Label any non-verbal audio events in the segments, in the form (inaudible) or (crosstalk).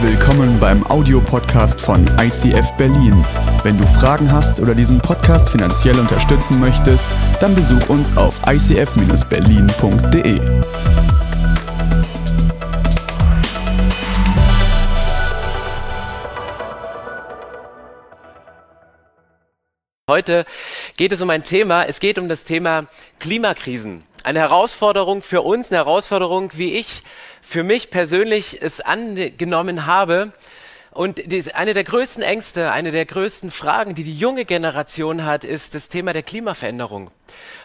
Willkommen beim Audiopodcast von ICF Berlin. Wenn du Fragen hast oder diesen Podcast finanziell unterstützen möchtest, dann besuch uns auf icf-berlin.de. Heute geht es um ein Thema, es geht um das Thema Klimakrisen. Eine Herausforderung für uns, eine Herausforderung, wie ich für mich persönlich es angenommen habe. Und eine der größten Ängste, eine der größten Fragen, die die junge Generation hat, ist das Thema der Klimaveränderung.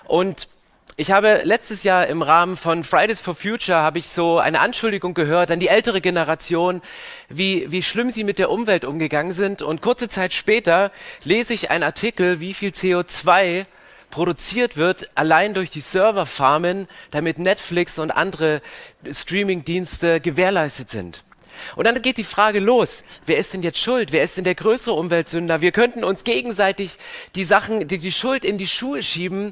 Und ich habe letztes Jahr im Rahmen von Fridays for Future habe ich so eine Anschuldigung gehört an die ältere Generation, wie, wie schlimm sie mit der Umwelt umgegangen sind. Und kurze Zeit später lese ich einen Artikel, wie viel CO2 produziert wird, allein durch die Serverfarmen, damit Netflix und andere Streamingdienste gewährleistet sind. Und dann geht die Frage los, wer ist denn jetzt schuld? Wer ist denn der größere Umweltsünder? Wir könnten uns gegenseitig die Sachen, die, die Schuld in die Schuhe schieben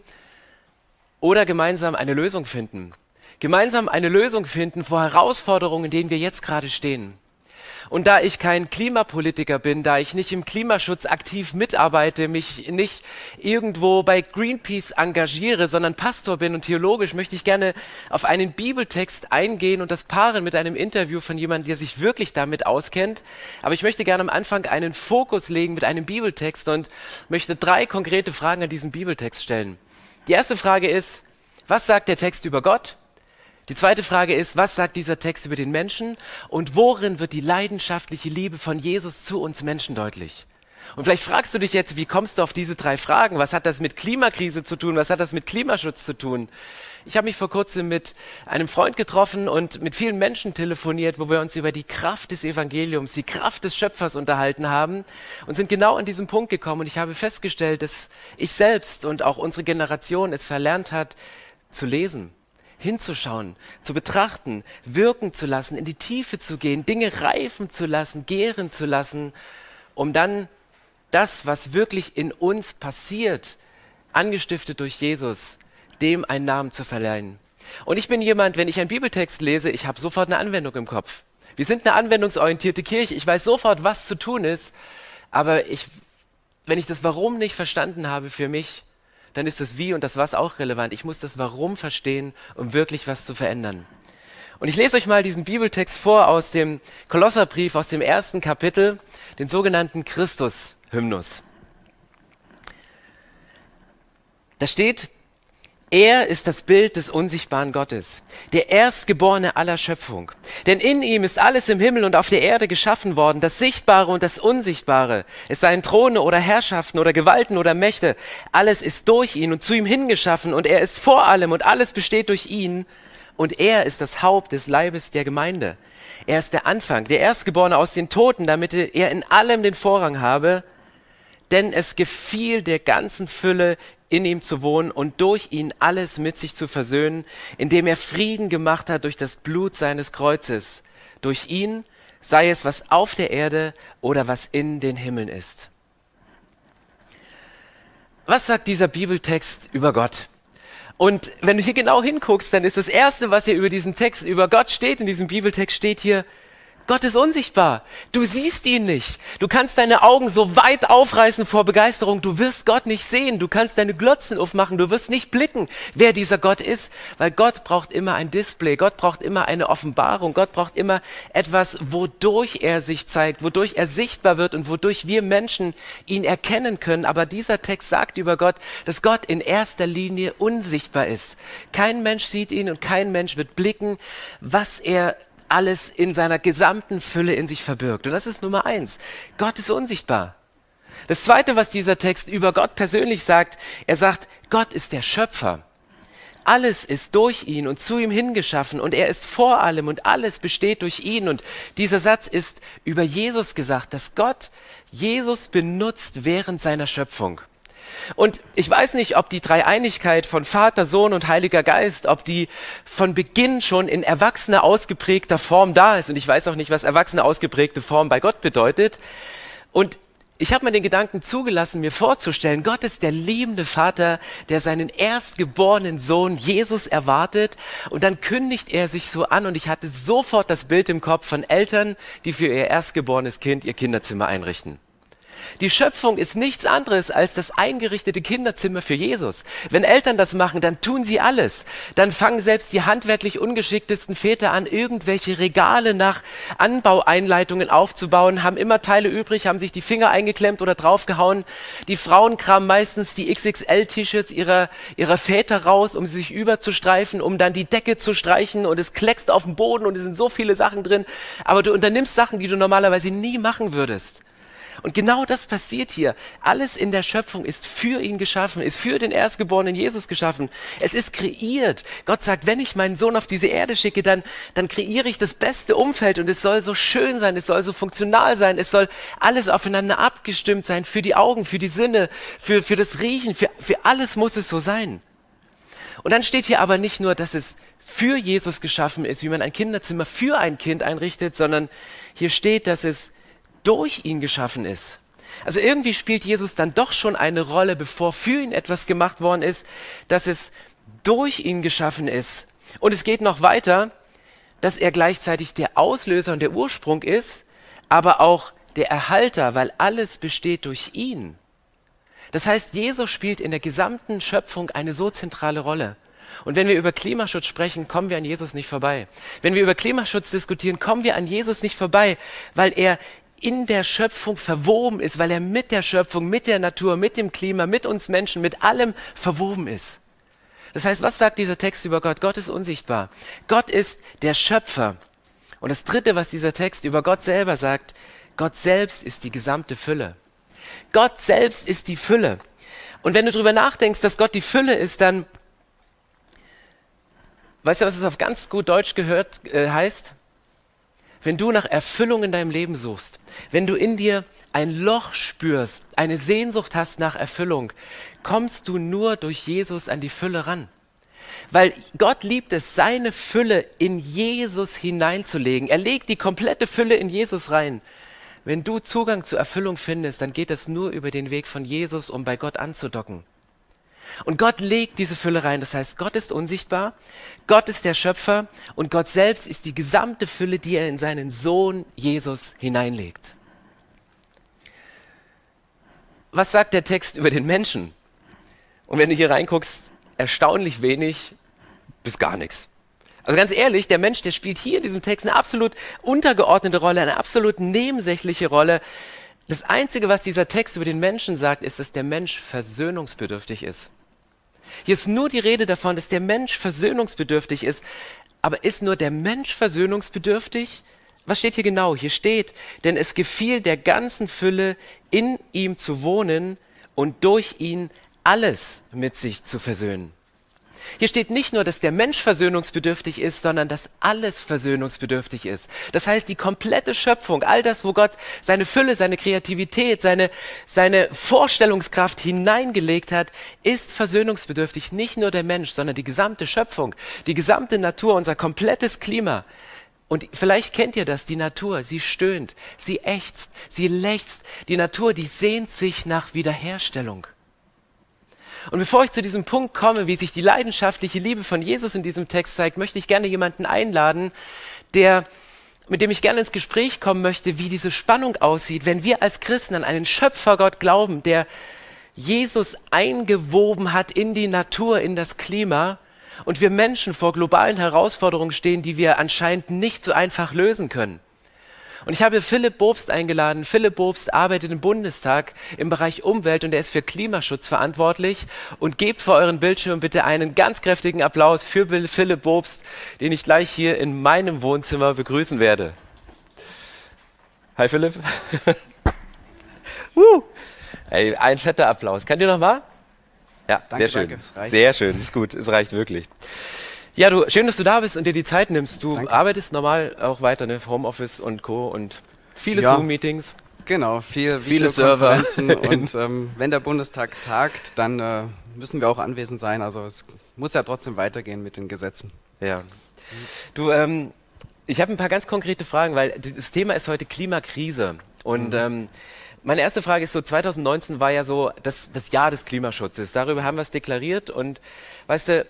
oder gemeinsam eine Lösung finden. Gemeinsam eine Lösung finden vor Herausforderungen, in denen wir jetzt gerade stehen. Und da ich kein Klimapolitiker bin, da ich nicht im Klimaschutz aktiv mitarbeite, mich nicht irgendwo bei Greenpeace engagiere, sondern Pastor bin und theologisch, möchte ich gerne auf einen Bibeltext eingehen und das paaren mit einem Interview von jemandem, der sich wirklich damit auskennt. Aber ich möchte gerne am Anfang einen Fokus legen mit einem Bibeltext und möchte drei konkrete Fragen an diesem Bibeltext stellen. Die erste Frage ist, was sagt der Text über Gott? Die zweite Frage ist, was sagt dieser Text über den Menschen und worin wird die leidenschaftliche Liebe von Jesus zu uns Menschen deutlich? Und vielleicht fragst du dich jetzt, wie kommst du auf diese drei Fragen? Was hat das mit Klimakrise zu tun? Was hat das mit Klimaschutz zu tun? Ich habe mich vor kurzem mit einem Freund getroffen und mit vielen Menschen telefoniert, wo wir uns über die Kraft des Evangeliums, die Kraft des Schöpfers unterhalten haben und sind genau an diesem Punkt gekommen. Und ich habe festgestellt, dass ich selbst und auch unsere Generation es verlernt hat, zu lesen hinzuschauen, zu betrachten, wirken zu lassen, in die Tiefe zu gehen, Dinge reifen zu lassen, gären zu lassen, um dann das, was wirklich in uns passiert, angestiftet durch Jesus, dem einen Namen zu verleihen. Und ich bin jemand, wenn ich einen Bibeltext lese, ich habe sofort eine Anwendung im Kopf. Wir sind eine anwendungsorientierte Kirche. Ich weiß sofort, was zu tun ist. Aber ich, wenn ich das Warum nicht verstanden habe für mich, dann ist das Wie und das Was auch relevant. Ich muss das Warum verstehen, um wirklich was zu verändern. Und ich lese euch mal diesen Bibeltext vor aus dem Kolosserbrief, aus dem ersten Kapitel, den sogenannten Christus-Hymnus. Da steht, er ist das Bild des unsichtbaren Gottes, der Erstgeborene aller Schöpfung. Denn in ihm ist alles im Himmel und auf der Erde geschaffen worden, das Sichtbare und das Unsichtbare. Es seien Throne oder Herrschaften oder Gewalten oder Mächte. Alles ist durch ihn und zu ihm hingeschaffen und er ist vor allem und alles besteht durch ihn. Und er ist das Haupt des Leibes der Gemeinde. Er ist der Anfang, der Erstgeborene aus den Toten, damit er in allem den Vorrang habe. Denn es gefiel der ganzen Fülle in ihm zu wohnen und durch ihn alles mit sich zu versöhnen, indem er Frieden gemacht hat durch das Blut seines Kreuzes. Durch ihn sei es, was auf der Erde oder was in den Himmeln ist. Was sagt dieser Bibeltext über Gott? Und wenn du hier genau hinguckst, dann ist das Erste, was hier über diesen Text, über Gott steht, in diesem Bibeltext steht hier, Gott ist unsichtbar. Du siehst ihn nicht. Du kannst deine Augen so weit aufreißen vor Begeisterung. Du wirst Gott nicht sehen. Du kannst deine Glotzen aufmachen. Du wirst nicht blicken, wer dieser Gott ist. Weil Gott braucht immer ein Display. Gott braucht immer eine Offenbarung. Gott braucht immer etwas, wodurch er sich zeigt, wodurch er sichtbar wird und wodurch wir Menschen ihn erkennen können. Aber dieser Text sagt über Gott, dass Gott in erster Linie unsichtbar ist. Kein Mensch sieht ihn und kein Mensch wird blicken, was er alles in seiner gesamten Fülle in sich verbirgt. Und das ist Nummer eins. Gott ist unsichtbar. Das zweite, was dieser Text über Gott persönlich sagt, er sagt, Gott ist der Schöpfer. Alles ist durch ihn und zu ihm hingeschaffen und er ist vor allem und alles besteht durch ihn. Und dieser Satz ist über Jesus gesagt, dass Gott Jesus benutzt während seiner Schöpfung. Und ich weiß nicht, ob die Dreieinigkeit von Vater, Sohn und Heiliger Geist, ob die von Beginn schon in erwachsener, ausgeprägter Form da ist. Und ich weiß auch nicht, was erwachsene, ausgeprägte Form bei Gott bedeutet. Und ich habe mir den Gedanken zugelassen, mir vorzustellen, Gott ist der liebende Vater, der seinen erstgeborenen Sohn Jesus erwartet und dann kündigt er sich so an und ich hatte sofort das Bild im Kopf von Eltern, die für ihr erstgeborenes Kind ihr Kinderzimmer einrichten. Die Schöpfung ist nichts anderes als das eingerichtete Kinderzimmer für Jesus. Wenn Eltern das machen, dann tun sie alles. Dann fangen selbst die handwerklich ungeschicktesten Väter an, irgendwelche Regale nach Anbaueinleitungen aufzubauen, haben immer Teile übrig, haben sich die Finger eingeklemmt oder draufgehauen. Die Frauen kramen meistens die XXL-T-Shirts ihrer, ihrer Väter raus, um sie sich überzustreifen, um dann die Decke zu streichen und es kleckst auf dem Boden und es sind so viele Sachen drin. Aber du unternimmst Sachen, die du normalerweise nie machen würdest. Und genau das passiert hier. Alles in der Schöpfung ist für ihn geschaffen, ist für den erstgeborenen Jesus geschaffen. Es ist kreiert. Gott sagt, wenn ich meinen Sohn auf diese Erde schicke, dann, dann kreiere ich das beste Umfeld und es soll so schön sein, es soll so funktional sein, es soll alles aufeinander abgestimmt sein, für die Augen, für die Sinne, für, für das Riechen, für, für alles muss es so sein. Und dann steht hier aber nicht nur, dass es für Jesus geschaffen ist, wie man ein Kinderzimmer für ein Kind einrichtet, sondern hier steht, dass es durch ihn geschaffen ist. Also irgendwie spielt Jesus dann doch schon eine Rolle, bevor für ihn etwas gemacht worden ist, dass es durch ihn geschaffen ist. Und es geht noch weiter, dass er gleichzeitig der Auslöser und der Ursprung ist, aber auch der Erhalter, weil alles besteht durch ihn. Das heißt, Jesus spielt in der gesamten Schöpfung eine so zentrale Rolle. Und wenn wir über Klimaschutz sprechen, kommen wir an Jesus nicht vorbei. Wenn wir über Klimaschutz diskutieren, kommen wir an Jesus nicht vorbei, weil er in der Schöpfung verwoben ist, weil er mit der Schöpfung, mit der Natur, mit dem Klima, mit uns Menschen, mit allem verwoben ist. Das heißt, was sagt dieser Text über Gott? Gott ist unsichtbar. Gott ist der Schöpfer. Und das Dritte, was dieser Text über Gott selber sagt, Gott selbst ist die gesamte Fülle. Gott selbst ist die Fülle. Und wenn du darüber nachdenkst, dass Gott die Fülle ist, dann, weißt du, was es auf ganz gut Deutsch gehört äh, heißt? Wenn du nach Erfüllung in deinem Leben suchst, wenn du in dir ein Loch spürst, eine Sehnsucht hast nach Erfüllung, kommst du nur durch Jesus an die Fülle ran. Weil Gott liebt es, seine Fülle in Jesus hineinzulegen. Er legt die komplette Fülle in Jesus rein. Wenn du Zugang zur Erfüllung findest, dann geht es nur über den Weg von Jesus, um bei Gott anzudocken. Und Gott legt diese Fülle rein. Das heißt, Gott ist unsichtbar, Gott ist der Schöpfer und Gott selbst ist die gesamte Fülle, die er in seinen Sohn Jesus hineinlegt. Was sagt der Text über den Menschen? Und wenn du hier reinguckst, erstaunlich wenig bis gar nichts. Also ganz ehrlich, der Mensch, der spielt hier in diesem Text eine absolut untergeordnete Rolle, eine absolut nebensächliche Rolle. Das Einzige, was dieser Text über den Menschen sagt, ist, dass der Mensch versöhnungsbedürftig ist. Hier ist nur die Rede davon, dass der Mensch versöhnungsbedürftig ist. Aber ist nur der Mensch versöhnungsbedürftig? Was steht hier genau? Hier steht, denn es gefiel der ganzen Fülle, in ihm zu wohnen und durch ihn alles mit sich zu versöhnen. Hier steht nicht nur, dass der Mensch versöhnungsbedürftig ist, sondern dass alles versöhnungsbedürftig ist. Das heißt, die komplette Schöpfung, all das, wo Gott seine Fülle, seine Kreativität, seine, seine Vorstellungskraft hineingelegt hat, ist versöhnungsbedürftig. Nicht nur der Mensch, sondern die gesamte Schöpfung, die gesamte Natur, unser komplettes Klima. Und vielleicht kennt ihr das, die Natur, sie stöhnt, sie ächzt, sie lechzt. Die Natur, die sehnt sich nach Wiederherstellung. Und bevor ich zu diesem Punkt komme, wie sich die leidenschaftliche Liebe von Jesus in diesem Text zeigt, möchte ich gerne jemanden einladen, der mit dem ich gerne ins Gespräch kommen möchte, wie diese Spannung aussieht, wenn wir als Christen an einen Schöpfergott glauben, der Jesus eingewoben hat in die Natur, in das Klima und wir Menschen vor globalen Herausforderungen stehen, die wir anscheinend nicht so einfach lösen können. Und ich habe Philipp Bobst eingeladen. Philipp Bobst arbeitet im Bundestag im Bereich Umwelt und er ist für Klimaschutz verantwortlich. Und gebt vor euren Bildschirm bitte einen ganz kräftigen Applaus für Philipp Bobst, den ich gleich hier in meinem Wohnzimmer begrüßen werde. Hi Philipp. (laughs) uh. Ey, ein fetter Applaus. Kann ihr noch mal? Ja, danke, sehr schön. Danke, sehr schön, ist gut, es reicht wirklich. Ja, du, schön, dass du da bist und dir die Zeit nimmst. Du Danke. arbeitest normal auch weiter, ne? Homeoffice und Co. und viele ja, Zoom-Meetings. Genau, viel viele Server. (laughs) und ähm, wenn der Bundestag tagt, dann äh, müssen wir auch anwesend sein. Also es muss ja trotzdem weitergehen mit den Gesetzen. Ja. Du, ähm, ich habe ein paar ganz konkrete Fragen, weil das Thema ist heute Klimakrise. Und mhm. ähm, Meine erste Frage ist so, 2019 war ja so das, das Jahr des Klimaschutzes. Darüber haben wir es deklariert und weißt du,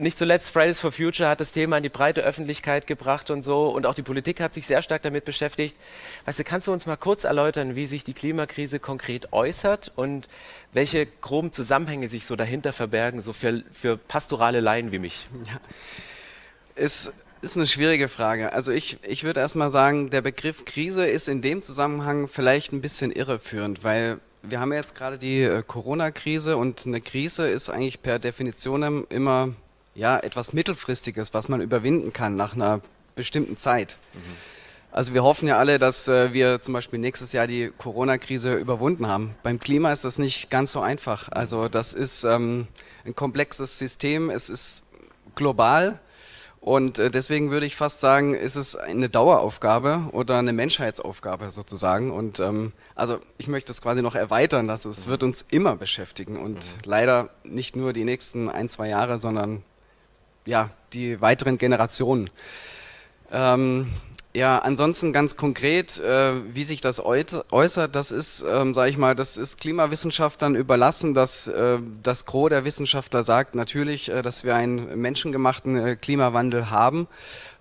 nicht zuletzt Fridays for Future hat das Thema in die breite Öffentlichkeit gebracht und so und auch die Politik hat sich sehr stark damit beschäftigt. Weißt du, kannst du uns mal kurz erläutern, wie sich die Klimakrise konkret äußert und welche groben Zusammenhänge sich so dahinter verbergen, so für, für pastorale Laien wie mich? Ja. Es ist eine schwierige Frage. Also ich, ich würde erstmal sagen, der Begriff Krise ist in dem Zusammenhang vielleicht ein bisschen irreführend, weil wir haben jetzt gerade die äh, Corona-Krise und eine Krise ist eigentlich per Definition immer ja, etwas Mittelfristiges, was man überwinden kann nach einer bestimmten Zeit. Mhm. Also wir hoffen ja alle, dass äh, wir zum Beispiel nächstes Jahr die Corona-Krise überwunden haben. Beim Klima ist das nicht ganz so einfach. Also das ist ähm, ein komplexes System, es ist global und äh, deswegen würde ich fast sagen, ist es eine Daueraufgabe oder eine Menschheitsaufgabe sozusagen. Und ähm, also ich möchte es quasi noch erweitern, dass es wird uns immer beschäftigen und mhm. leider nicht nur die nächsten ein, zwei Jahre, sondern ja, die weiteren Generationen. Ähm, ja, ansonsten ganz konkret, äh, wie sich das äußert, das ist, ähm, sage ich mal, das ist Klimawissenschaftlern überlassen, dass äh, das Gros der Wissenschaftler sagt natürlich, äh, dass wir einen menschengemachten äh, Klimawandel haben.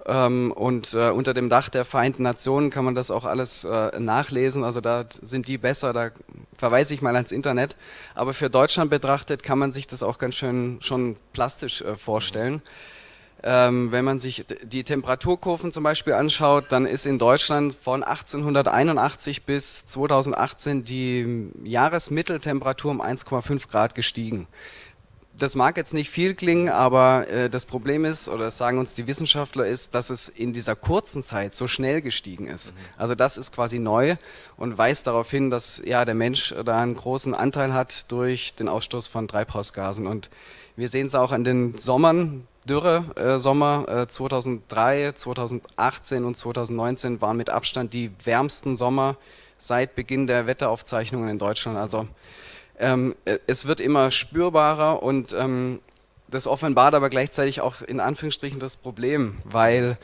Ähm, und äh, unter dem Dach der Vereinten Nationen kann man das auch alles äh, nachlesen. Also da sind die besser, da verweise ich mal ans Internet. Aber für Deutschland betrachtet kann man sich das auch ganz schön schon plastisch vorstellen. Mhm. Ähm, wenn man sich die Temperaturkurven zum Beispiel anschaut, dann ist in Deutschland von 1881 bis 2018 die Jahresmitteltemperatur um 1,5 Grad gestiegen. Das mag jetzt nicht viel klingen, aber äh, das Problem ist, oder das sagen uns die Wissenschaftler, ist, dass es in dieser kurzen Zeit so schnell gestiegen ist. Mhm. Also das ist quasi neu und weist darauf hin, dass ja der Mensch da einen großen Anteil hat durch den Ausstoß von Treibhausgasen. Und wir sehen es auch an den Sommern, Dürre äh, Sommer äh, 2003, 2018 und 2019 waren mit Abstand die wärmsten Sommer seit Beginn der Wetteraufzeichnungen in Deutschland. Also ähm, äh, es wird immer spürbarer und ähm, das offenbart aber gleichzeitig auch in Anführungsstrichen das Problem, weil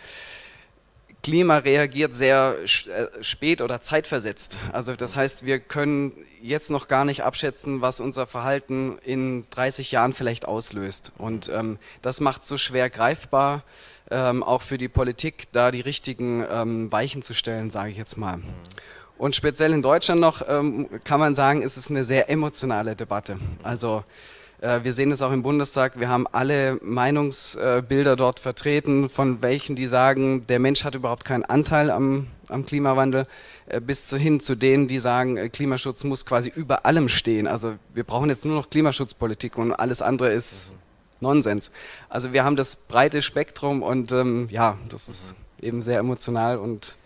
Klima reagiert sehr äh, spät oder zeitversetzt. Also das heißt, wir können jetzt noch gar nicht abschätzen, was unser Verhalten in 30 Jahren vielleicht auslöst. Und ähm, das macht es so schwer greifbar, ähm, auch für die Politik, da die richtigen ähm, Weichen zu stellen, sage ich jetzt mal. Und speziell in Deutschland noch ähm, kann man sagen, ist es eine sehr emotionale Debatte. Also äh, wir sehen es auch im Bundestag. Wir haben alle Meinungsbilder dort vertreten, von welchen die sagen, der Mensch hat überhaupt keinen Anteil am, am Klimawandel, äh, bis hin zu denen, die sagen, äh, Klimaschutz muss quasi über allem stehen. Also wir brauchen jetzt nur noch Klimaschutzpolitik und alles andere ist. Nonsens. Also wir haben das breite Spektrum und ähm, ja, das ist eben sehr emotional und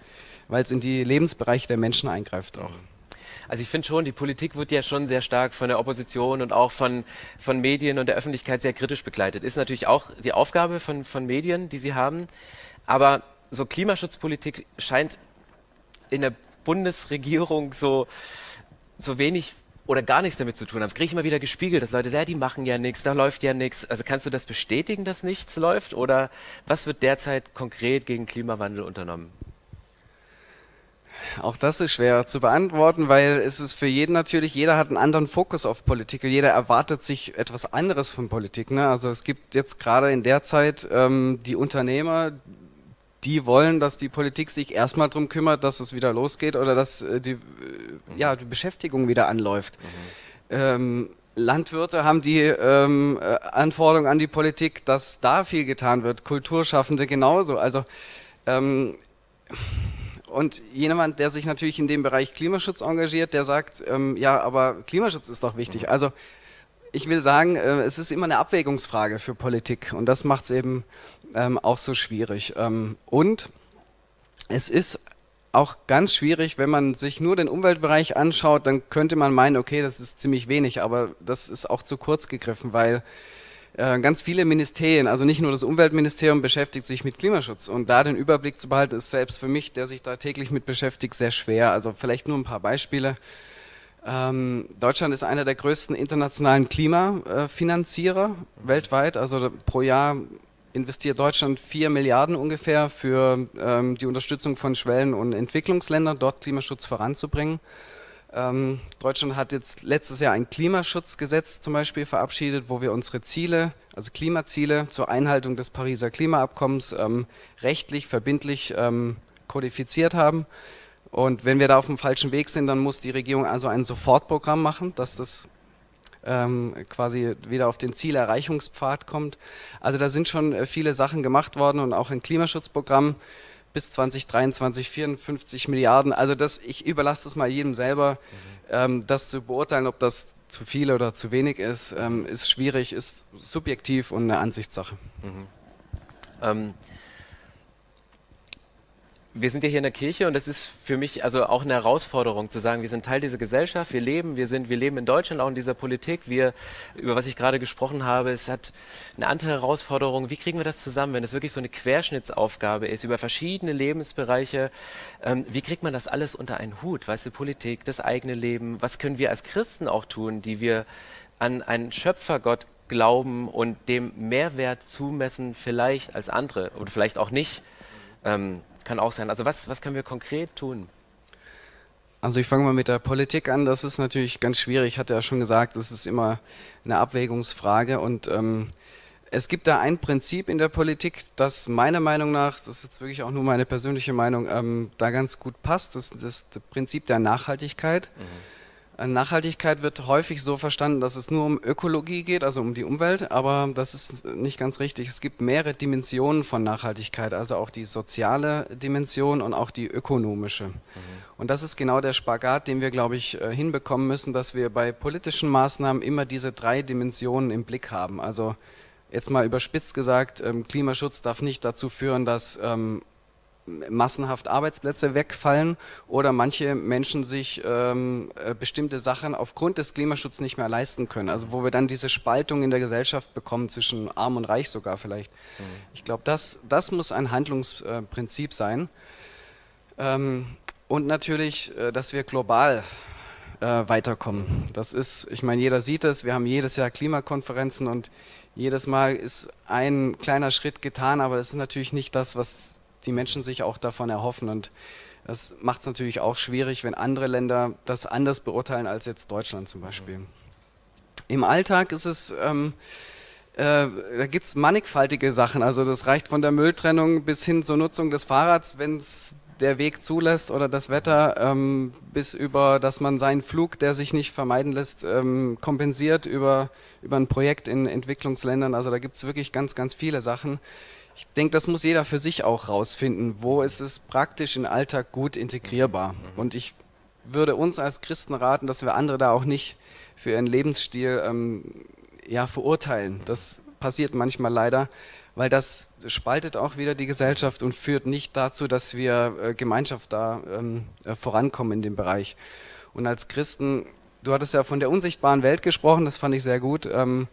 weil es in die Lebensbereiche der Menschen eingreift auch. Also ich finde schon, die Politik wird ja schon sehr stark von der Opposition und auch von, von Medien und der Öffentlichkeit sehr kritisch begleitet. Ist natürlich auch die Aufgabe von, von Medien, die sie haben. Aber so Klimaschutzpolitik scheint in der Bundesregierung so, so wenig oder gar nichts damit zu tun haben. Das kriege ich immer wieder gespiegelt, dass Leute sagen, ja, die machen ja nichts, da läuft ja nichts. Also kannst du das bestätigen, dass nichts läuft? Oder was wird derzeit konkret gegen Klimawandel unternommen? Auch das ist schwer zu beantworten, weil es ist für jeden natürlich, jeder hat einen anderen Fokus auf Politik. Jeder erwartet sich etwas anderes von Politik. Ne? Also es gibt jetzt gerade in der Zeit ähm, die Unternehmer, die wollen, dass die Politik sich erstmal darum kümmert, dass es wieder losgeht oder dass äh, die, äh, ja, die Beschäftigung wieder anläuft. Mhm. Ähm, Landwirte haben die ähm, äh, Anforderung an die Politik, dass da viel getan wird. Kulturschaffende genauso. Also ähm, und jemand, der sich natürlich in dem Bereich Klimaschutz engagiert, der sagt, ähm, ja, aber Klimaschutz ist doch wichtig. Mhm. Also ich will sagen, äh, es ist immer eine Abwägungsfrage für Politik und das macht es eben ähm, auch so schwierig. Ähm, und es ist auch ganz schwierig, wenn man sich nur den Umweltbereich anschaut, dann könnte man meinen, okay, das ist ziemlich wenig, aber das ist auch zu kurz gegriffen, weil ganz viele Ministerien, also nicht nur das Umweltministerium beschäftigt sich mit Klimaschutz und da den Überblick zu behalten, ist selbst für mich, der sich da täglich mit beschäftigt, sehr schwer. Also vielleicht nur ein paar Beispiele. Ähm, Deutschland ist einer der größten internationalen Klimafinanzierer äh, weltweit. Also pro Jahr investiert Deutschland 4 Milliarden ungefähr für ähm, die Unterstützung von Schwellen- und Entwicklungsländern, dort Klimaschutz voranzubringen. Ähm, Deutschland hat jetzt letztes Jahr ein Klimaschutzgesetz zum Beispiel verabschiedet, wo wir unsere Ziele, also Klimaziele zur Einhaltung des Pariser Klimaabkommens ähm, rechtlich verbindlich ähm, kodifiziert haben. Und wenn wir da auf dem falschen Weg sind, dann muss die Regierung also ein Sofortprogramm machen, dass das ähm, quasi wieder auf den Zielerreichungspfad kommt. Also da sind schon äh, viele Sachen gemacht worden und auch ein Klimaschutzprogramm bis 2023 54 Milliarden. Also das, ich überlasse das mal jedem selber, mhm. ähm, das zu beurteilen, ob das zu viel oder zu wenig ist, ähm, ist schwierig, ist subjektiv und eine Ansichtssache. Mhm. Ähm, wir sind ja hier in der Kirche und das ist für mich also auch eine Herausforderung zu sagen, wir sind Teil dieser Gesellschaft, wir leben, wir sind, wir leben in Deutschland auch in dieser Politik. Wir, über was ich gerade gesprochen habe, es hat eine andere Herausforderung. Wie kriegen wir das zusammen, wenn es wirklich so eine Querschnittsaufgabe ist über verschiedene Lebensbereiche? Ähm, wie kriegt man das alles unter einen Hut? Weißt du, Politik, das eigene Leben. Was können wir als Christen auch tun, die wir an einen Schöpfergott glauben und dem Mehrwert zumessen, vielleicht als andere oder vielleicht auch nicht? Ähm, kann auch sein. Also was, was können wir konkret tun? Also ich fange mal mit der Politik an. Das ist natürlich ganz schwierig. Ich hatte ja schon gesagt, das ist immer eine Abwägungsfrage. Und ähm, es gibt da ein Prinzip in der Politik, das meiner Meinung nach, das ist jetzt wirklich auch nur meine persönliche Meinung, ähm, da ganz gut passt. Das ist das Prinzip der Nachhaltigkeit. Mhm. Nachhaltigkeit wird häufig so verstanden, dass es nur um Ökologie geht, also um die Umwelt, aber das ist nicht ganz richtig. Es gibt mehrere Dimensionen von Nachhaltigkeit, also auch die soziale Dimension und auch die ökonomische. Mhm. Und das ist genau der Spagat, den wir, glaube ich, äh, hinbekommen müssen, dass wir bei politischen Maßnahmen immer diese drei Dimensionen im Blick haben. Also jetzt mal überspitzt gesagt, ähm, Klimaschutz darf nicht dazu führen, dass ähm, massenhaft Arbeitsplätze wegfallen oder manche Menschen sich ähm, äh, bestimmte Sachen aufgrund des Klimaschutzes nicht mehr leisten können. Also wo wir dann diese Spaltung in der Gesellschaft bekommen zwischen arm und reich sogar vielleicht. Mhm. Ich glaube, das, das muss ein Handlungsprinzip sein. Ähm, und natürlich, äh, dass wir global äh, weiterkommen. Das ist, ich meine, jeder sieht es, wir haben jedes Jahr Klimakonferenzen und jedes Mal ist ein kleiner Schritt getan, aber das ist natürlich nicht das, was die Menschen sich auch davon erhoffen. Und das macht es natürlich auch schwierig, wenn andere Länder das anders beurteilen als jetzt Deutschland zum Beispiel. Im Alltag ist es, ähm, äh, da gibt es mannigfaltige Sachen. Also das reicht von der Mülltrennung bis hin zur Nutzung des Fahrrads, wenn es der Weg zulässt oder das Wetter, ähm, bis über, dass man seinen Flug, der sich nicht vermeiden lässt, ähm, kompensiert über, über ein Projekt in Entwicklungsländern. Also da gibt es wirklich ganz, ganz viele Sachen ich denke, das muss jeder für sich auch rausfinden. Wo ist es praktisch im Alltag gut integrierbar? Mhm. Und ich würde uns als Christen raten, dass wir andere da auch nicht für ihren Lebensstil ähm, ja, verurteilen. Das passiert manchmal leider, weil das spaltet auch wieder die Gesellschaft und führt nicht dazu, dass wir äh, Gemeinschaft da ähm, äh, vorankommen in dem Bereich. Und als Christen, du hattest ja von der unsichtbaren Welt gesprochen, das fand ich sehr gut. Ähm,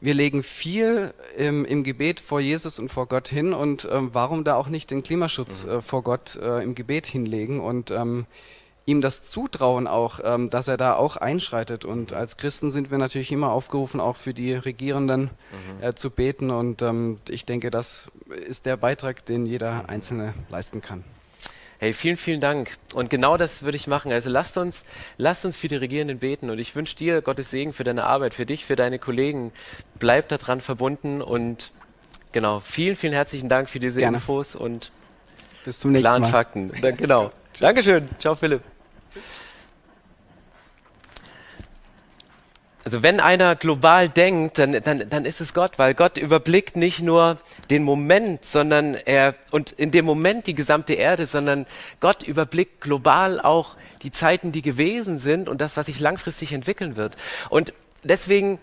wir legen viel im, im, Gebet vor Jesus und vor Gott hin und ähm, warum da auch nicht den Klimaschutz mhm. äh, vor Gott äh, im Gebet hinlegen und ähm, ihm das zutrauen auch, ähm, dass er da auch einschreitet. Und als Christen sind wir natürlich immer aufgerufen, auch für die Regierenden mhm. äh, zu beten und ähm, ich denke, das ist der Beitrag, den jeder mhm. Einzelne leisten kann. Hey, vielen, vielen Dank. Und genau das würde ich machen. Also lasst uns, lasst uns für die Regierenden beten. Und ich wünsche dir Gottes Segen für deine Arbeit, für dich, für deine Kollegen. Bleib daran verbunden und genau, vielen, vielen herzlichen Dank für diese Gerne. Infos und bis zum nächsten klaren Mal. Fakten. Genau. (laughs) Dankeschön. Ciao, Philipp. Tschüss. Also wenn einer global denkt, dann, dann, dann ist es Gott, weil Gott überblickt nicht nur den Moment, sondern er und in dem Moment die gesamte Erde, sondern Gott überblickt global auch die Zeiten, die gewesen sind und das, was sich langfristig entwickeln wird. Und deswegen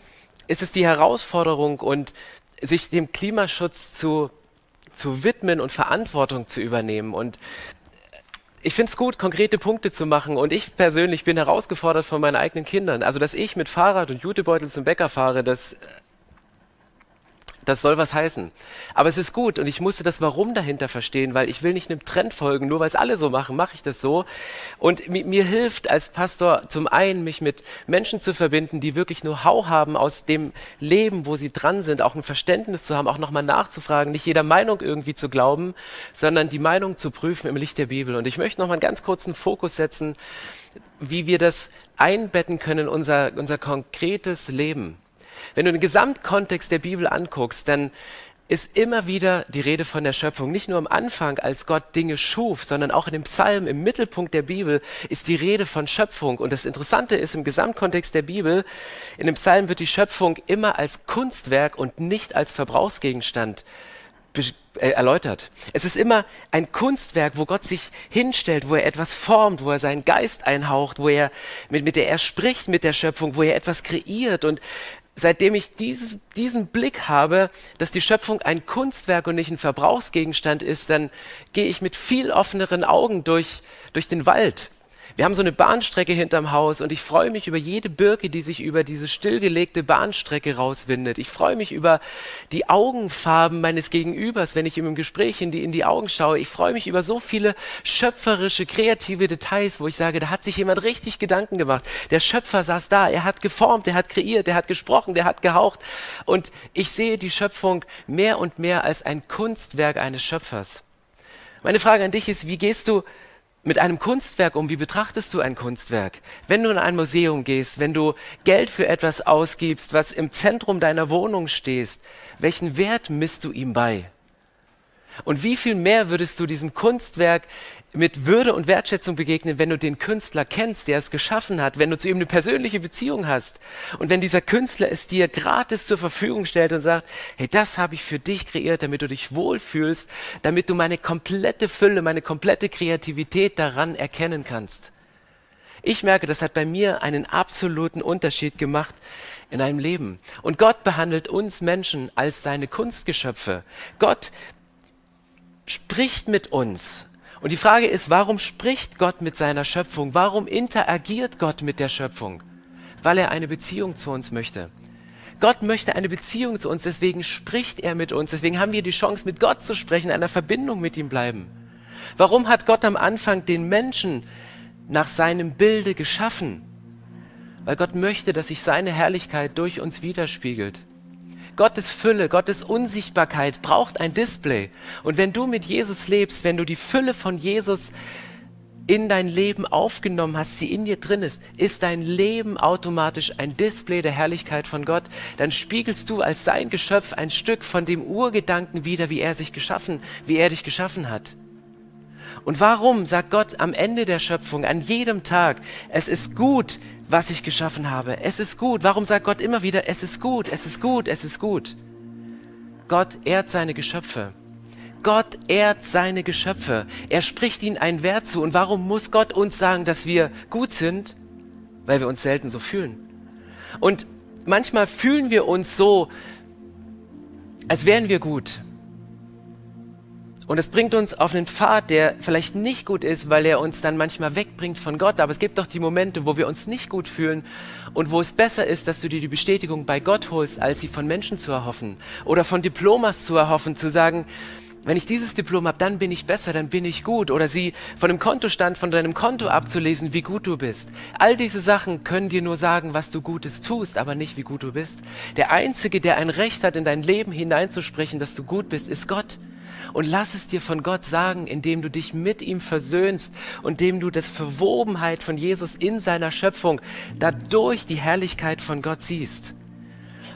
ist es die Herausforderung und sich dem Klimaschutz zu, zu widmen und Verantwortung zu übernehmen. Und ich finde es gut, konkrete Punkte zu machen und ich persönlich bin herausgefordert von meinen eigenen Kindern. Also, dass ich mit Fahrrad und Jutebeutel zum Bäcker fahre, das, Das soll was heißen. Aber es ist gut und ich musste das Warum dahinter verstehen, weil ich will nicht einem Trend folgen, nur weil es alle so machen, mache ich das so. Und mir, mir hilft als Pastor zum einen, mich mit Menschen zu verbinden, die wirklich Know-how haben aus dem Leben, wo sie dran sind, auch ein Verständnis zu haben, auch nochmal nachzufragen, nicht jeder Meinung irgendwie zu glauben, sondern die Meinung zu prüfen im Licht der Bibel. Und ich möchte nochmal einen ganz kurzen Fokus setzen, wie wir das einbetten können in unser, unser konkretes Leben. Wenn du den Gesamtkontext der Bibel anguckst, dann ist immer wieder die Rede von der Schöpfung. Nicht nur am Anfang, als Gott Dinge schuf, sondern auch in dem Psalm, im Mittelpunkt der Bibel, ist die Rede von Schöpfung. Und das Interessante ist, im Gesamtkontext der Bibel, in dem Psalm wird die Schöpfung immer als Kunstwerk und nicht als Verbrauchsgegenstand äh, erläutert. Es ist immer ein Kunstwerk, wo Gott sich hinstellt, wo er etwas formt, wo er seinen Geist einhaucht, wo er mit, mit der er spricht mit der Schöpfung, wo er etwas kreiert. Und seitdem ich dieses, diesen Blick habe, dass die Schöpfung ein Kunstwerk und nicht ein Verbrauchsgegenstand ist, dann gehe ich mit viel offeneren Augen durch, durch den Wald wir haben so eine Bahnstrecke hinterm Haus und ich freue mich über jede Birke, die sich über diese stillgelegte Bahnstrecke rauswindet. Ich freue mich über die Augenfarben meines Gegenübers, wenn ich ihm im Gespräch in die, in die Augen schaue. Ich freue mich über so viele schöpferische, kreative Details, wo ich sage, da hat sich jemand richtig Gedanken gemacht. Der Schöpfer saß da, er hat geformt, er hat kreiert, er hat gesprochen, der hat gehaucht. Und ich sehe die Schöpfung mehr und mehr als ein Kunstwerk eines Schöpfers. Meine Frage an dich ist, wie gehst du mit einem Kunstwerk um? Wie betrachtest du ein Kunstwerk? Wenn du in ein Museum gehst, wenn du Geld für etwas ausgibst, was im Zentrum deiner Wohnung stehst, welchen Wert misst du ihm bei? Und wie viel mehr würdest du diesem Kunstwerk mit Würde und Wertschätzung begegnen, wenn du den Künstler kennst, der es geschaffen hat, wenn du zu ihm eine persönliche Beziehung hast und wenn dieser Künstler es dir gratis zur Verfügung stellt und sagt, hey, das habe ich für dich kreiert, damit du dich wohlfühlst, damit du meine komplette Fülle, meine komplette Kreativität daran erkennen kannst. Ich merke, das hat bei mir einen absoluten Unterschied gemacht in einem Leben. Und Gott behandelt uns Menschen als seine Kunstgeschöpfe. Gott spricht mit uns. Und die Frage ist, warum spricht Gott mit seiner Schöpfung? Warum interagiert Gott mit der Schöpfung? Weil er eine Beziehung zu uns möchte. Gott möchte eine Beziehung zu uns, deswegen spricht er mit uns. Deswegen haben wir die Chance, mit Gott zu sprechen, in einer Verbindung mit ihm bleiben. Warum hat Gott am Anfang den Menschen nach seinem Bilde geschaffen? Weil Gott möchte, dass sich seine Herrlichkeit durch uns widerspiegelt. Gottes Fülle, Gottes Unsichtbarkeit braucht ein Display. Und wenn du mit Jesus lebst, wenn du die Fülle von Jesus in dein Leben aufgenommen hast, sie in dir drin ist, ist dein Leben automatisch ein Display der Herrlichkeit von Gott. Dann spiegelst du als sein Geschöpf ein Stück von dem Urgedanken wider, wie er sich geschaffen, wie er dich geschaffen hat. Und warum sagt Gott am Ende der Schöpfung, an jedem Tag, es ist gut, was ich geschaffen habe. Es ist gut. Warum sagt Gott immer wieder, es ist gut, es ist gut, es ist gut? Gott ehrt seine Geschöpfe. Gott ehrt seine Geschöpfe. Er spricht ihnen einen Wert zu. Und warum muss Gott uns sagen, dass wir gut sind? Weil wir uns selten so fühlen. Und manchmal fühlen wir uns so, als wären wir gut. Und es bringt uns auf einen Pfad, der vielleicht nicht gut ist, weil er uns dann manchmal wegbringt von Gott. Aber es gibt doch die Momente, wo wir uns nicht gut fühlen und wo es besser ist, dass du dir die Bestätigung bei Gott holst, als sie von Menschen zu erhoffen oder von Diplomas zu erhoffen, zu sagen, wenn ich dieses Diplom habe, dann bin ich besser, dann bin ich gut. Oder sie von dem Kontostand von deinem Konto abzulesen, wie gut du bist. All diese Sachen können dir nur sagen, was du Gutes tust, aber nicht, wie gut du bist. Der Einzige, der ein Recht hat, in dein Leben hineinzusprechen, dass du gut bist, ist Gott und lass es dir von Gott sagen, indem du dich mit ihm versöhnst und indem du das Verwobenheit von Jesus in seiner Schöpfung dadurch die Herrlichkeit von Gott siehst.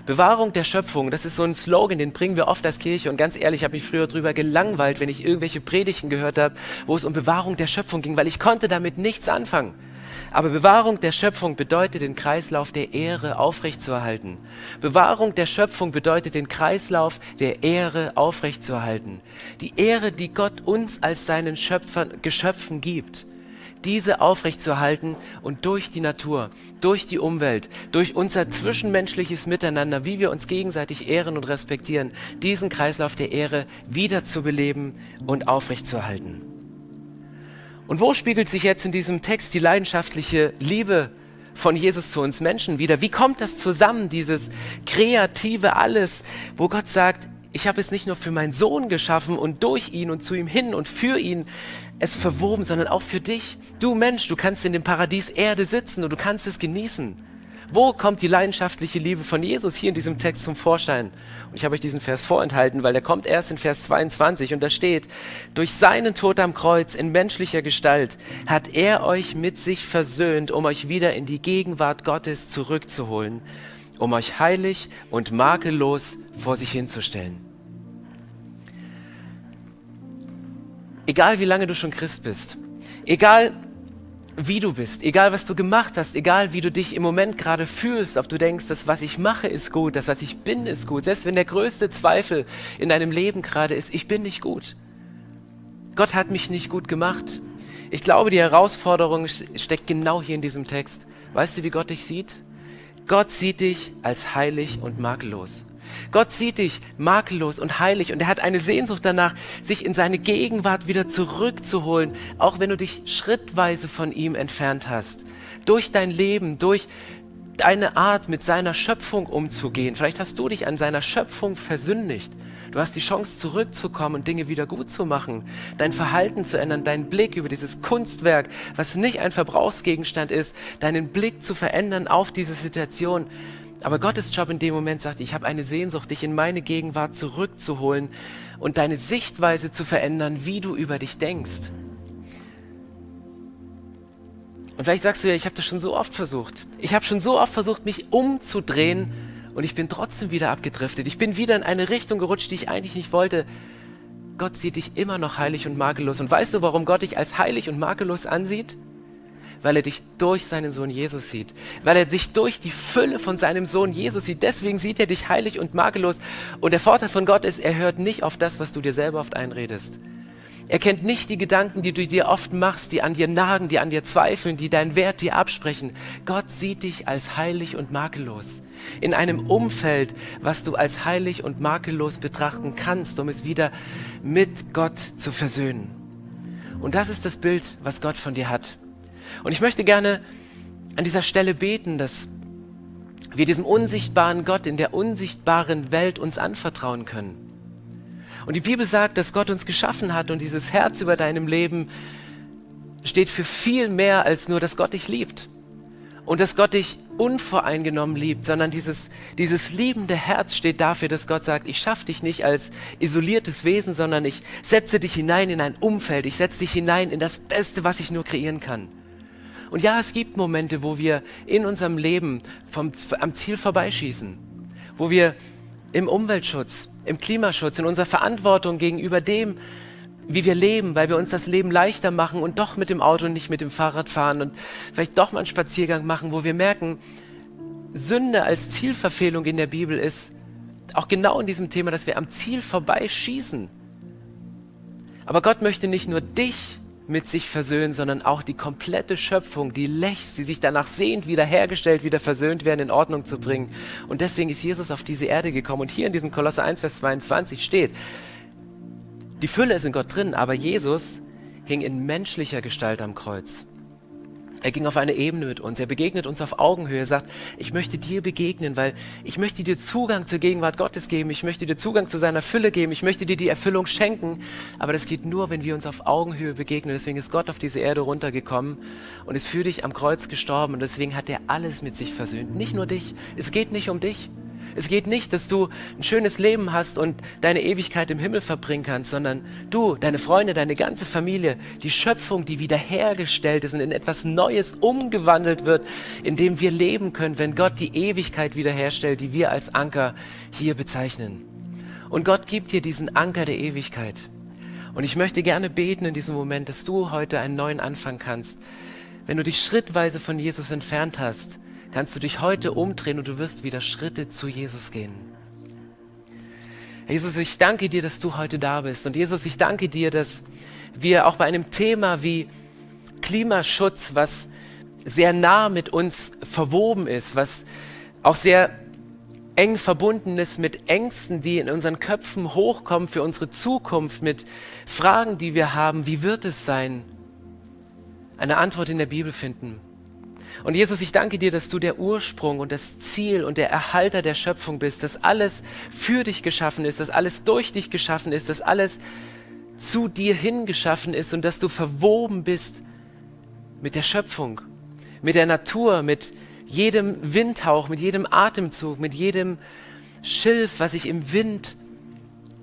Bewahrung der Schöpfung, das ist so ein Slogan, den bringen wir oft als Kirche und ganz ehrlich, ich habe mich früher drüber gelangweilt, wenn ich irgendwelche Predigten gehört habe, wo es um Bewahrung der Schöpfung ging, weil ich konnte damit nichts anfangen. Aber Bewahrung der Schöpfung bedeutet, den Kreislauf der Ehre aufrechtzuerhalten. Bewahrung der Schöpfung bedeutet, den Kreislauf der Ehre aufrechtzuerhalten. Die Ehre, die Gott uns als seinen Schöpfern, Geschöpfen gibt, diese aufrechtzuerhalten und durch die Natur, durch die Umwelt, durch unser zwischenmenschliches Miteinander, wie wir uns gegenseitig ehren und respektieren, diesen Kreislauf der Ehre wiederzubeleben und aufrechtzuerhalten. Und wo spiegelt sich jetzt in diesem Text die leidenschaftliche Liebe von Jesus zu uns Menschen wieder. Wie kommt das zusammen, dieses kreative alles, wo Gott sagt, ich habe es nicht nur für meinen Sohn geschaffen und durch ihn und zu ihm hin und für ihn es verwoben, sondern auch für dich. Du Mensch, du kannst in dem Paradies Erde sitzen und du kannst es genießen. Wo kommt die leidenschaftliche Liebe von Jesus hier in diesem Text zum Vorschein? Und ich habe euch diesen Vers vorenthalten, weil der kommt erst in Vers 22 und da steht, durch seinen Tod am Kreuz in menschlicher Gestalt hat er euch mit sich versöhnt, um euch wieder in die Gegenwart Gottes zurückzuholen, um euch heilig und makellos vor sich hinzustellen. Egal wie lange du schon Christ bist, egal wie du bist, egal was du gemacht hast, egal wie du dich im Moment gerade fühlst, ob du denkst, das, was ich mache, ist gut, das, was ich bin, ist gut, selbst wenn der größte Zweifel in deinem Leben gerade ist, ich bin nicht gut. Gott hat mich nicht gut gemacht. Ich glaube, die Herausforderung steckt genau hier in diesem Text. Weißt du, wie Gott dich sieht? Gott sieht dich als heilig und makellos. Gott sieht dich makellos und heilig und er hat eine Sehnsucht danach, sich in seine Gegenwart wieder zurückzuholen, auch wenn du dich schrittweise von ihm entfernt hast. Durch dein Leben, durch deine Art, mit seiner Schöpfung umzugehen. Vielleicht hast du dich an seiner Schöpfung versündigt. Du hast die Chance zurückzukommen und Dinge wieder gut zu machen, dein Verhalten zu ändern, deinen Blick über dieses Kunstwerk, was nicht ein Verbrauchsgegenstand ist, deinen Blick zu verändern auf diese Situation aber Gottes Job in dem Moment sagt, ich habe eine Sehnsucht, dich in meine Gegenwart zurückzuholen und deine Sichtweise zu verändern, wie du über dich denkst. Und vielleicht sagst du ja, ich habe das schon so oft versucht. Ich habe schon so oft versucht, mich umzudrehen und ich bin trotzdem wieder abgedriftet. Ich bin wieder in eine Richtung gerutscht, die ich eigentlich nicht wollte. Gott sieht dich immer noch heilig und makellos. Und weißt du, warum Gott dich als heilig und makellos ansieht? Weil er dich durch seinen Sohn Jesus sieht, weil er dich durch die Fülle von seinem Sohn Jesus sieht. Deswegen sieht er dich heilig und makellos. Und der Vorteil von Gott ist, er hört nicht auf das, was du dir selber oft einredest. Er kennt nicht die Gedanken, die du dir oft machst, die an dir nagen, die an dir zweifeln, die deinen Wert dir absprechen. Gott sieht dich als heilig und makellos. In einem Umfeld, was du als heilig und makellos betrachten kannst, um es wieder mit Gott zu versöhnen. Und das ist das Bild, was Gott von dir hat. Und ich möchte gerne an dieser Stelle beten, dass wir diesem unsichtbaren Gott in der unsichtbaren Welt uns anvertrauen können. Und die Bibel sagt, dass Gott uns geschaffen hat und dieses Herz über deinem Leben steht für viel mehr als nur, dass Gott dich liebt und dass Gott dich unvoreingenommen liebt, sondern dieses, dieses liebende Herz steht dafür, dass Gott sagt, ich schaffe dich nicht als isoliertes Wesen, sondern ich setze dich hinein in ein Umfeld, ich setze dich hinein in das Beste, was ich nur kreieren kann. Und ja, es gibt Momente, wo wir in unserem Leben vom, am Ziel vorbeischießen, wo wir im Umweltschutz, im Klimaschutz, in unserer Verantwortung gegenüber dem, wie wir leben, weil wir uns das Leben leichter machen und doch mit dem Auto und nicht mit dem Fahrrad fahren und vielleicht doch mal einen Spaziergang machen, wo wir merken, Sünde als Zielverfehlung in der Bibel ist auch genau in diesem Thema, dass wir am Ziel vorbeischießen. Aber Gott möchte nicht nur dich mit sich versöhnen, sondern auch die komplette Schöpfung, die lächst, die sich danach sehnt, wiederhergestellt, wieder versöhnt werden, in Ordnung zu bringen. Und deswegen ist Jesus auf diese Erde gekommen. Und hier in diesem Kolosser 1, Vers 22 steht, die Fülle ist in Gott drin, aber Jesus hing in menschlicher Gestalt am Kreuz. Er ging auf eine Ebene mit uns. Er begegnet uns auf Augenhöhe. Er sagt, ich möchte dir begegnen, weil ich möchte dir Zugang zur Gegenwart Gottes geben. Ich möchte dir Zugang zu seiner Fülle geben. Ich möchte dir die Erfüllung schenken. Aber das geht nur, wenn wir uns auf Augenhöhe begegnen. Deswegen ist Gott auf diese Erde runtergekommen und ist für dich am Kreuz gestorben. Und deswegen hat er alles mit sich versöhnt. Nicht nur dich. Es geht nicht um dich. Es geht nicht, dass du ein schönes Leben hast und deine Ewigkeit im Himmel verbringen kannst, sondern du, deine Freunde, deine ganze Familie, die Schöpfung, die wiederhergestellt ist und in etwas Neues umgewandelt wird, in dem wir leben können, wenn Gott die Ewigkeit wiederherstellt, die wir als Anker hier bezeichnen. Und Gott gibt dir diesen Anker der Ewigkeit. Und ich möchte gerne beten in diesem Moment, dass du heute einen neuen Anfang kannst. Wenn du dich schrittweise von Jesus entfernt hast, kannst du dich heute umdrehen und du wirst wieder Schritte zu Jesus gehen. Jesus, ich danke dir, dass du heute da bist. Und Jesus, ich danke dir, dass wir auch bei einem Thema wie Klimaschutz, was sehr nah mit uns verwoben ist, was auch sehr eng verbunden ist mit Ängsten, die in unseren Köpfen hochkommen für unsere Zukunft, mit Fragen, die wir haben, wie wird es sein, eine Antwort in der Bibel finden. Und Jesus, ich danke dir, dass du der Ursprung und das Ziel und der Erhalter der Schöpfung bist, dass alles für dich geschaffen ist, dass alles durch dich geschaffen ist, dass alles zu dir hingeschaffen ist und dass du verwoben bist mit der Schöpfung, mit der Natur, mit jedem Windhauch, mit jedem Atemzug, mit jedem Schilf, was sich im Wind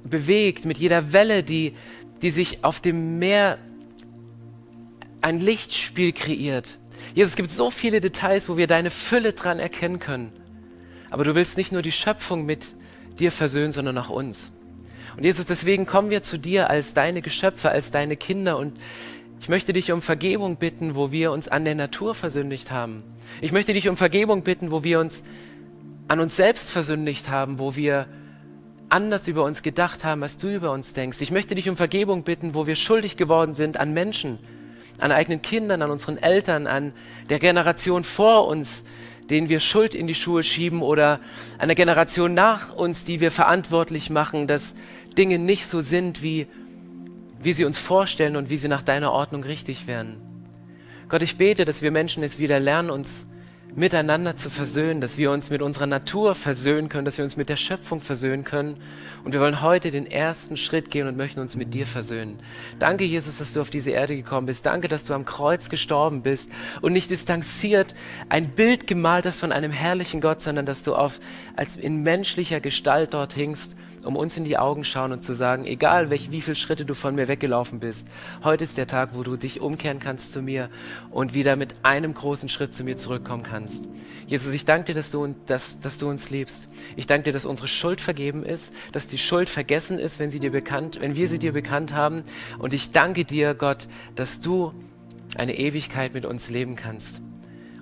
bewegt, mit jeder Welle, die, die sich auf dem Meer ein Lichtspiel kreiert. Jesus, es gibt so viele Details, wo wir deine Fülle dran erkennen können. Aber du willst nicht nur die Schöpfung mit dir versöhnen, sondern auch uns. Und Jesus, deswegen kommen wir zu dir als deine Geschöpfe, als deine Kinder. Und ich möchte dich um Vergebung bitten, wo wir uns an der Natur versündigt haben. Ich möchte dich um Vergebung bitten, wo wir uns an uns selbst versündigt haben, wo wir anders über uns gedacht haben, als du über uns denkst. Ich möchte dich um Vergebung bitten, wo wir schuldig geworden sind an Menschen, an eigenen Kindern, an unseren Eltern, an der Generation vor uns, denen wir Schuld in die Schuhe schieben oder an der Generation nach uns, die wir verantwortlich machen, dass Dinge nicht so sind, wie, wie sie uns vorstellen und wie sie nach deiner Ordnung richtig wären. Gott, ich bete, dass wir Menschen es wieder lernen, uns miteinander zu versöhnen, dass wir uns mit unserer Natur versöhnen können, dass wir uns mit der Schöpfung versöhnen können. Und wir wollen heute den ersten Schritt gehen und möchten uns mit dir versöhnen. Danke, Jesus, dass du auf diese Erde gekommen bist. Danke, dass du am Kreuz gestorben bist und nicht distanziert ein Bild gemalt hast von einem herrlichen Gott, sondern dass du auf, als in menschlicher Gestalt dort hingst um uns in die Augen schauen und zu sagen, egal welch, wie viele Schritte du von mir weggelaufen bist, heute ist der Tag, wo du dich umkehren kannst zu mir und wieder mit einem großen Schritt zu mir zurückkommen kannst. Jesus, ich danke dir, dass du, dass, dass du uns liebst. Ich danke dir, dass unsere Schuld vergeben ist, dass die Schuld vergessen ist, wenn sie dir bekannt, wenn wir sie dir bekannt haben. Und ich danke dir, Gott, dass du eine Ewigkeit mit uns leben kannst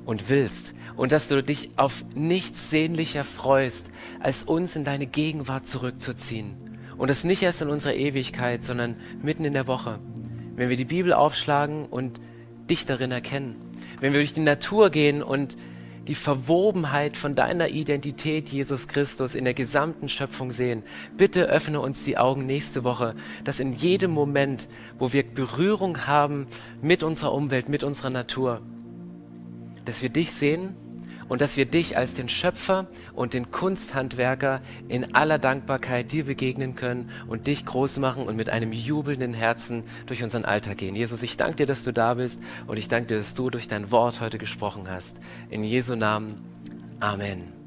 und willst und dass du dich auf nichts sehnlicher freust, als uns in deine Gegenwart zurückzuziehen. Und das nicht erst in unserer Ewigkeit, sondern mitten in der Woche. Wenn wir die Bibel aufschlagen und dich darin erkennen. Wenn wir durch die Natur gehen und die Verwobenheit von deiner Identität, Jesus Christus, in der gesamten Schöpfung sehen. Bitte öffne uns die Augen nächste Woche, dass in jedem Moment, wo wir Berührung haben mit unserer Umwelt, mit unserer Natur, dass wir dich sehen und dass wir dich als den Schöpfer und den Kunsthandwerker in aller Dankbarkeit dir begegnen können und dich groß machen und mit einem jubelnden Herzen durch unseren Alltag gehen. Jesus, ich danke dir, dass du da bist und ich danke dir, dass du durch dein Wort heute gesprochen hast. In Jesu Namen. Amen.